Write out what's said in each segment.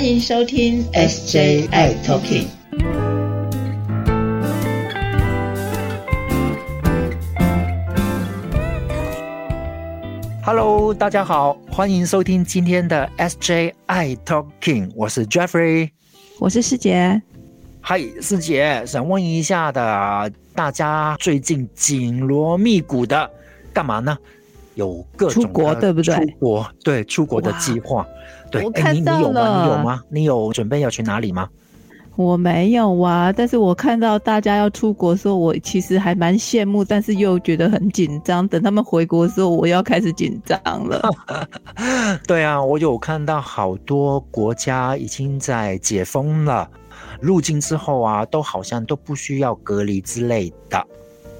欢迎收听 SJI Talking。Hello，大家好，欢迎收听今天的 SJI Talking，我是 Jeffrey，我是师姐。嗨，师姐，想问一下的，大家最近紧锣密鼓的干嘛呢？有各种出国，对不对？出国，对，出国的计划。对，我看到了。你有吗？你有吗？你有准备要去哪里吗？我没有啊，但是我看到大家要出国的时候，我其实还蛮羡慕，但是又觉得很紧张。等他们回国的时候，我要开始紧张了。对啊，我有看到好多国家已经在解封了，入境之后啊，都好像都不需要隔离之类的。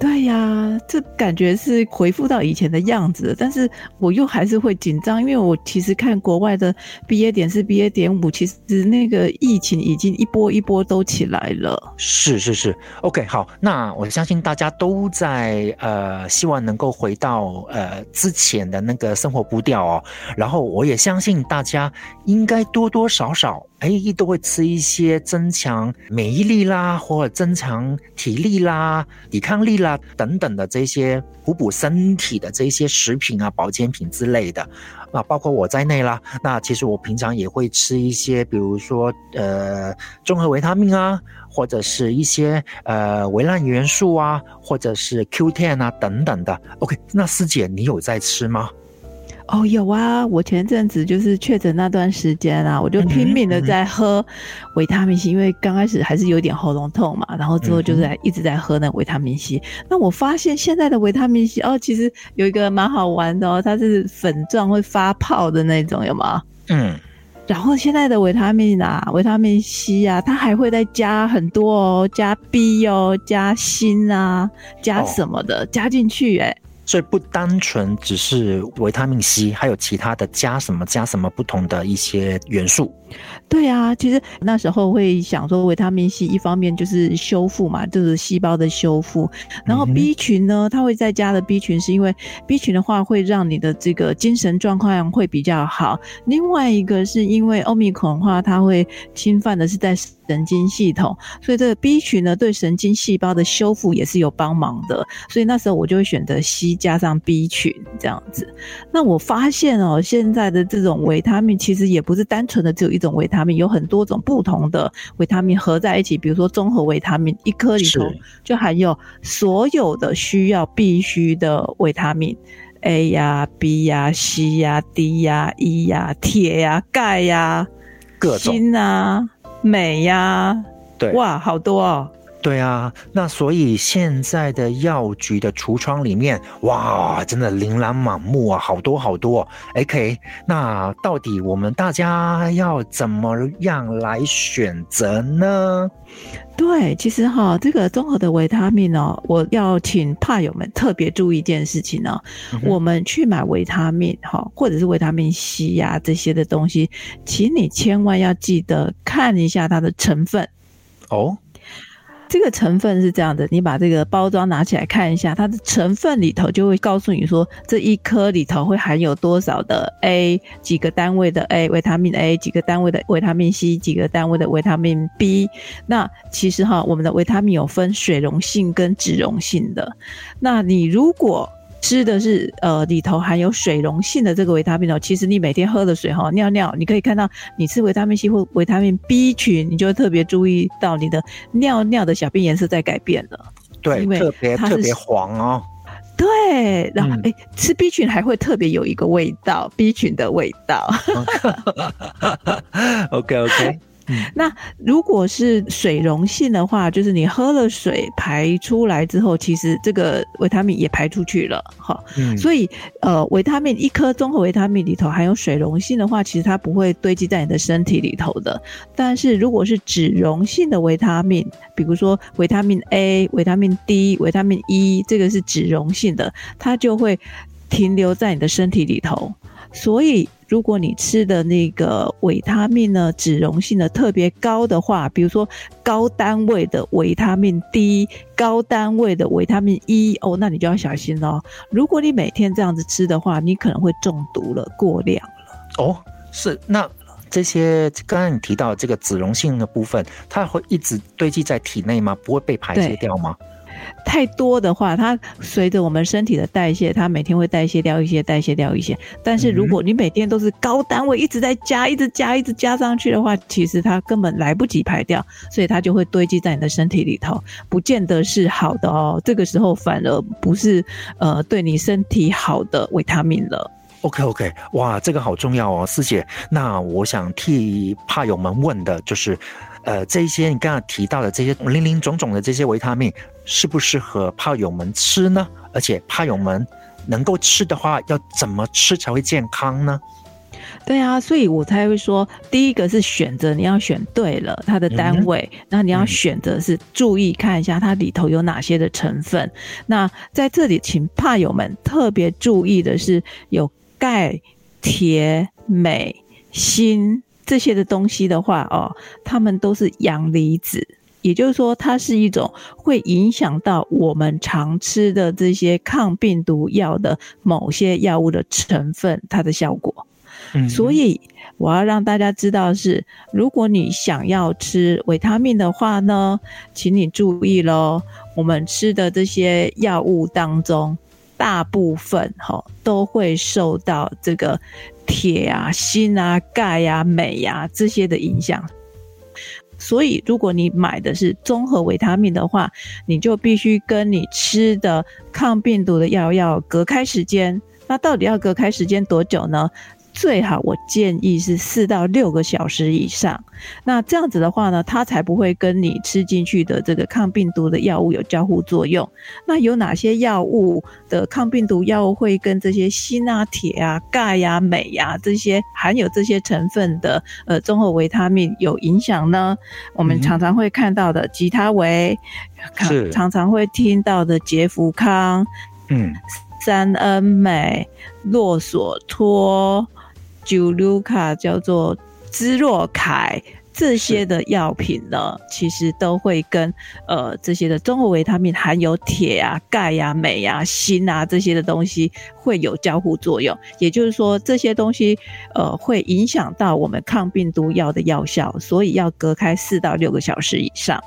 对呀，这感觉是回复到以前的样子，但是我又还是会紧张，因为我其实看国外的毕业点是毕业点五，其实那个疫情已经一波一波都起来了。是是是，OK，好，那我相信大家都在呃，希望能够回到呃之前的那个生活步调哦，然后我也相信大家应该多多少少。哎，都会吃一些增强免疫力啦，或者增强体力啦、抵抗力啦等等的这些补补身体的这些食品啊、保健品之类的，啊，包括我在内啦。那其实我平常也会吃一些，比如说呃综合维他命啊，或者是一些呃微量元素啊，或者是 Q10 啊等等的。OK，那师姐你有在吃吗？哦，有啊，我前阵子就是确诊那段时间啊，我就拼命的在喝维他命 C，因为刚开始还是有点喉咙痛嘛，然后之后就在一直在喝那维他命 C。那我发现现在的维他命 C 哦，其实有一个蛮好玩的哦，它是粉状会发泡的那种，有吗？嗯。然后现在的维他命啊，维他命 C 啊，它还会再加很多哦，加 B 哦，加锌啊，加什么的加进去，哎。所以不单纯只是维他命 C，还有其他的加什么加什么不同的一些元素。对啊，其实那时候会想说维他命 C 一方面就是修复嘛，就是细胞的修复。然后 B 群呢，它会再加的 B 群是因为 B 群的话会让你的这个精神状况会比较好。另外一个是因为欧米孔的话，它会侵犯的是在。神经系统，所以这个 B 群呢，对神经细胞的修复也是有帮忙的。所以那时候我就会选择 C 加上 B 群这样子。那我发现哦，现在的这种维他命其实也不是单纯的只有一种维他命，有很多种不同的维他命合在一起。比如说综合维他命，一颗里头就含有所有的需要必须的维他命，A 呀、B 呀、C 呀、D 呀、E 呀、铁呀、钙呀、锌啊。镁呀，对，哇，好多哦。对啊，那所以现在的药局的橱窗里面，哇，真的琳琅满目啊，好多好多。OK，那到底我们大家要怎么样来选择呢？对，其实哈，这个综合的维他命哦，我要请怕友们特别注意一件事情呢。我们去买维他命哈，或者是维他命 C 呀这些的东西，请你千万要记得看一下它的成分哦。这个成分是这样的，你把这个包装拿起来看一下，它的成分里头就会告诉你说，这一颗里头会含有多少的 A，几个单位的 A 维他命 A，几个单位的维他命 C，几个单位的维他命 B。那其实哈，我们的维他命有分水溶性跟脂溶性的。那你如果吃的是呃里头含有水溶性的这个维他命哦，其实你每天喝的水哈，尿尿你可以看到，你吃维他命 C 或维他命 B 群，你就会特别注意到你的尿尿的小便颜色在改变了。对，特别特别黄哦。对，然后哎，吃 B 群还会特别有一个味道，B 群的味道。OK OK。那如果是水溶性的话，就是你喝了水排出来之后，其实这个维他命也排出去了，哈。所以呃，维他命一颗综合维他命里头含有水溶性的话，其实它不会堆积在你的身体里头的。但是如果是脂溶性的维他命，比如说维他命 A、维他命 D、维他命 E，这个是脂溶性的，它就会停留在你的身体里头。所以，如果你吃的那个维他命呢，脂溶性的特别高的话，比如说高单位的维他命 D、高单位的维他命 E，哦，那你就要小心哦。如果你每天这样子吃的话，你可能会中毒了，过量了。哦，是那这些刚刚你提到这个脂溶性的部分，它会一直堆积在体内吗？不会被排泄掉吗？太多的话，它随着我们身体的代谢，它每天会代谢掉一些，代谢掉一些。但是如果你每天都是高单位一直在加，一直加，一直加上去的话，其实它根本来不及排掉，所以它就会堆积在你的身体里头，不见得是好的哦。这个时候反而不是呃对你身体好的维他命了。OK OK，哇，这个好重要哦，师姐。那我想替怕友们问的就是。呃，这些你刚刚提到的这些零零总总的这些维他命，适不适合炮友们吃呢？而且炮友们能够吃的话，要怎么吃才会健康呢？对啊，所以我才会说，第一个是选择，你要选对了它的单位，那你要选择是注意看一下它里头有哪些的成分。那在这里，请怕友们特别注意的是，有钙、铁、镁、锌。这些的东西的话，哦，它们都是阳离子，也就是说，它是一种会影响到我们常吃的这些抗病毒药的某些药物的成分，它的效果。嗯，所以我要让大家知道是，如果你想要吃维他命的话呢，请你注意喽，我们吃的这些药物当中。大部分哈都会受到这个铁啊、锌啊、钙啊、镁啊这些的影响，所以如果你买的是综合维他命的话，你就必须跟你吃的抗病毒的药要隔开时间。那到底要隔开时间多久呢？最好我建议是四到六个小时以上，那这样子的话呢，它才不会跟你吃进去的这个抗病毒的药物有交互作用。那有哪些药物的抗病毒药物会跟这些锌啊、铁啊、钙呀、镁呀这些含有这些成分的呃综合维他命有影响呢？我们常常会看到的吉他维，是常常会听到的杰福康，嗯，三恩美、洛索托。九卢卡叫做芝洛凯这些的药品呢，其实都会跟呃这些的综合维他命含有铁啊、钙呀、镁呀、锌啊这些的东西会有交互作用，也就是说这些东西呃会影响到我们抗病毒药的药效，所以要隔开四到六个小时以上。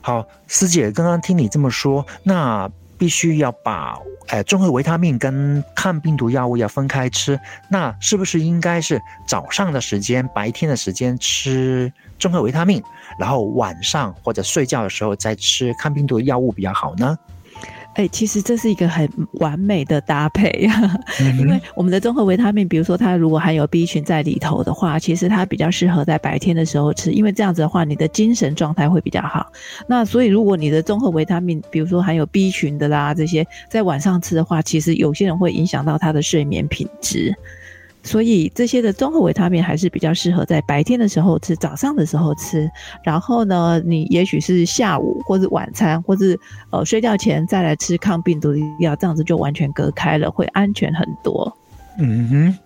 好，师姐刚刚听你这么说，那。必须要把呃综合维他命跟抗病毒药物要分开吃，那是不是应该是早上的时间、白天的时间吃综合维他命，然后晚上或者睡觉的时候再吃抗病毒药物比较好呢？哎，其实这是一个很完美的搭配，因为我们的综合维他命，比如说它如果含有 B 群在里头的话，其实它比较适合在白天的时候吃，因为这样子的话，你的精神状态会比较好。那所以如果你的综合维他命，比如说含有 B 群的啦这些，在晚上吃的话，其实有些人会影响到他的睡眠品质。所以这些的综合维他命还是比较适合在白天的时候吃，早上的时候吃。然后呢，你也许是下午或者晚餐，或者呃睡觉前再来吃抗病毒的药，这样子就完全隔开了，会安全很多。嗯哼。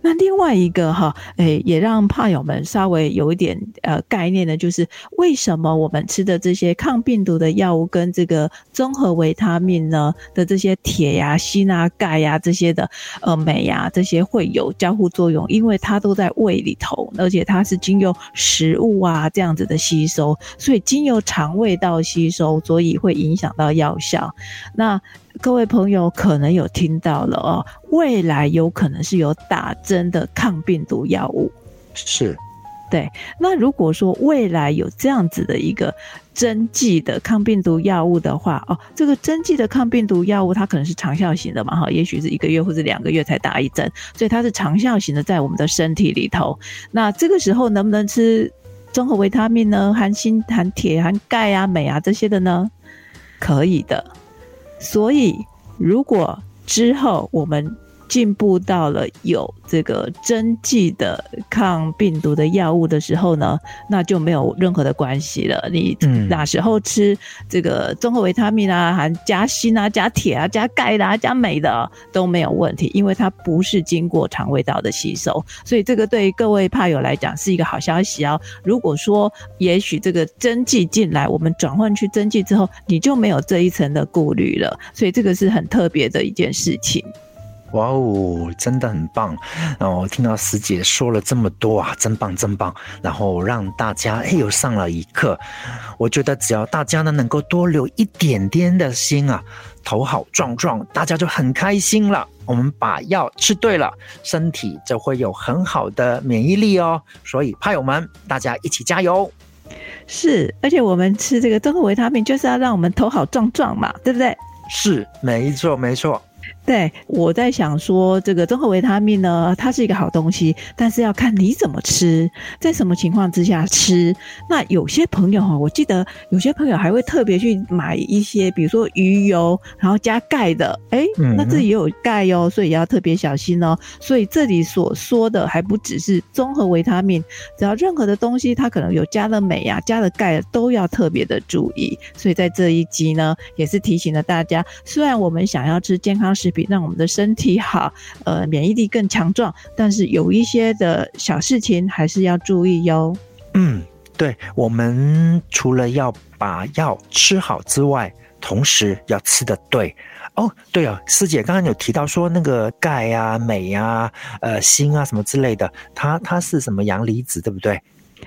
那另外一个哈，诶，也让怕友们稍微有一点呃概念的，就是为什么我们吃的这些抗病毒的药物跟这个综合维他命呢的这些铁呀、锌啊、钙呀这些的呃镁呀这些会有交互作用？因为它都在胃里头，而且它是经由食物啊这样子的吸收，所以经由肠胃道吸收，所以会影响到药效。那各位朋友可能有听到了哦，未来有可能是有打针的抗病毒药物，是，对。那如果说未来有这样子的一个针剂的抗病毒药物的话，哦，这个针剂的抗病毒药物它可能是长效型的嘛，哈，也许是一个月或者两个月才打一针，所以它是长效型的在我们的身体里头。那这个时候能不能吃综合维他命呢？含锌、含铁、含钙啊、镁啊这些的呢？可以的。所以，如果之后我们进步到了有这个针剂的抗病毒的药物的时候呢，那就没有任何的关系了。你哪时候吃这个综合维他命啊，含加锌啊、加铁啊、加钙的、加镁的都没有问题，因为它不是经过肠胃道的吸收。所以这个对各位怕友来讲是一个好消息哦。如果说也许这个针剂进来，我们转换去针剂之后，你就没有这一层的顾虑了。所以这个是很特别的一件事情。哇哦，真的很棒！然后听到师姐说了这么多啊，真棒真棒！然后让大家哎又上了一课。我觉得只要大家呢能够多留一点点的心啊，头好壮壮，大家就很开心了。我们把药吃对了，身体就会有很好的免疫力哦。所以派友们，大家一起加油！是，而且我们吃这个综合维他命就是要让我们头好壮壮嘛，对不对？是，没错，没错。对，我在想说，这个综合维他命呢，它是一个好东西，但是要看你怎么吃，在什么情况之下吃。那有些朋友哈，我记得有些朋友还会特别去买一些，比如说鱼油，然后加钙的，哎，那这也有钙哦，所以要特别小心哦。所以这里所说的还不只是综合维他命，只要任何的东西它可能有加了镁呀、加了钙，都要特别的注意。所以在这一集呢，也是提醒了大家，虽然我们想要吃健康食品。让我们的身体好，呃，免疫力更强壮。但是有一些的小事情还是要注意哟。嗯，对，我们除了要把药吃好之外，同时要吃的对。哦，对哦，师姐刚刚有提到说那个钙啊、镁啊、呃、锌啊什么之类的，它它是什么阳离子，对不对？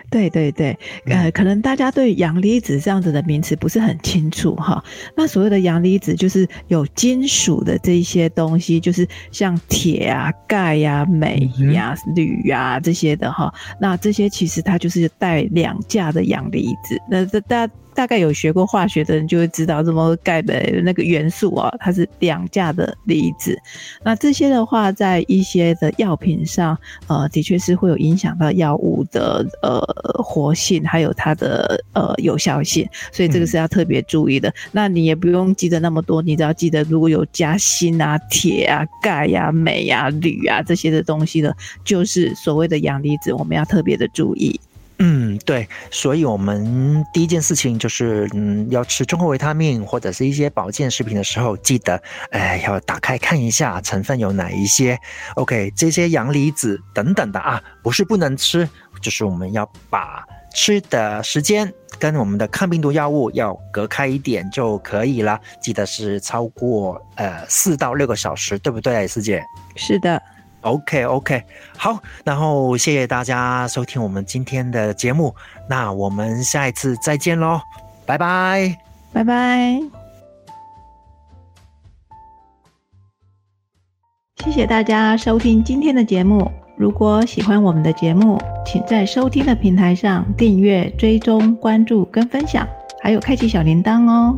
对对对，呃，可能大家对阳离子这样子的名词不是很清楚哈。那所谓的阳离子就是有金属的这一些东西，就是像铁啊、钙呀、镁呀、铝呀这些的哈。那这些其实它就是带两价的阳离子。那这大。大概有学过化学的人就会知道，什么钙的那个元素啊，它是两价的离子。那这些的话，在一些的药品上，呃，的确是会有影响到药物的呃活性，还有它的呃有效性。所以这个是要特别注意的。那你也不用记得那么多，你只要记得如果有加锌啊、铁啊、钙呀、镁呀、铝啊这些的东西的，就是所谓的阳离子，我们要特别的注意。嗯，对，所以我们第一件事情就是，嗯，要吃综合维他命或者是一些保健食品的时候，记得，哎，要打开看一下成分有哪一些。OK，这些阳离子等等的啊，不是不能吃，就是我们要把吃的时间跟我们的抗病毒药物要隔开一点就可以了。记得是超过呃四到六个小时，对不对，师姐？是的。OK，OK，好，然后谢谢大家收听我们今天的节目，那我们下一次再见喽，拜拜，拜拜，谢谢大家收听今天的节目。如果喜欢我们的节目，请在收听的平台上订阅、追踪、关注跟分享，还有开启小铃铛哦。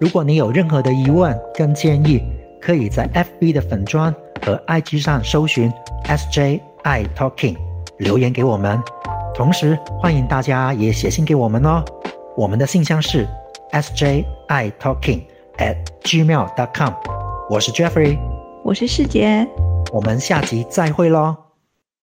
如果你有任何的疑问跟建议，可以在 FB 的粉砖。和 IG 上搜寻 SJI Talking，留言给我们。同时欢迎大家也写信给我们哦。我们的信箱是 SJI Talking at gmail.com。我是 Jeffrey，我是世杰，我们下集再会喽。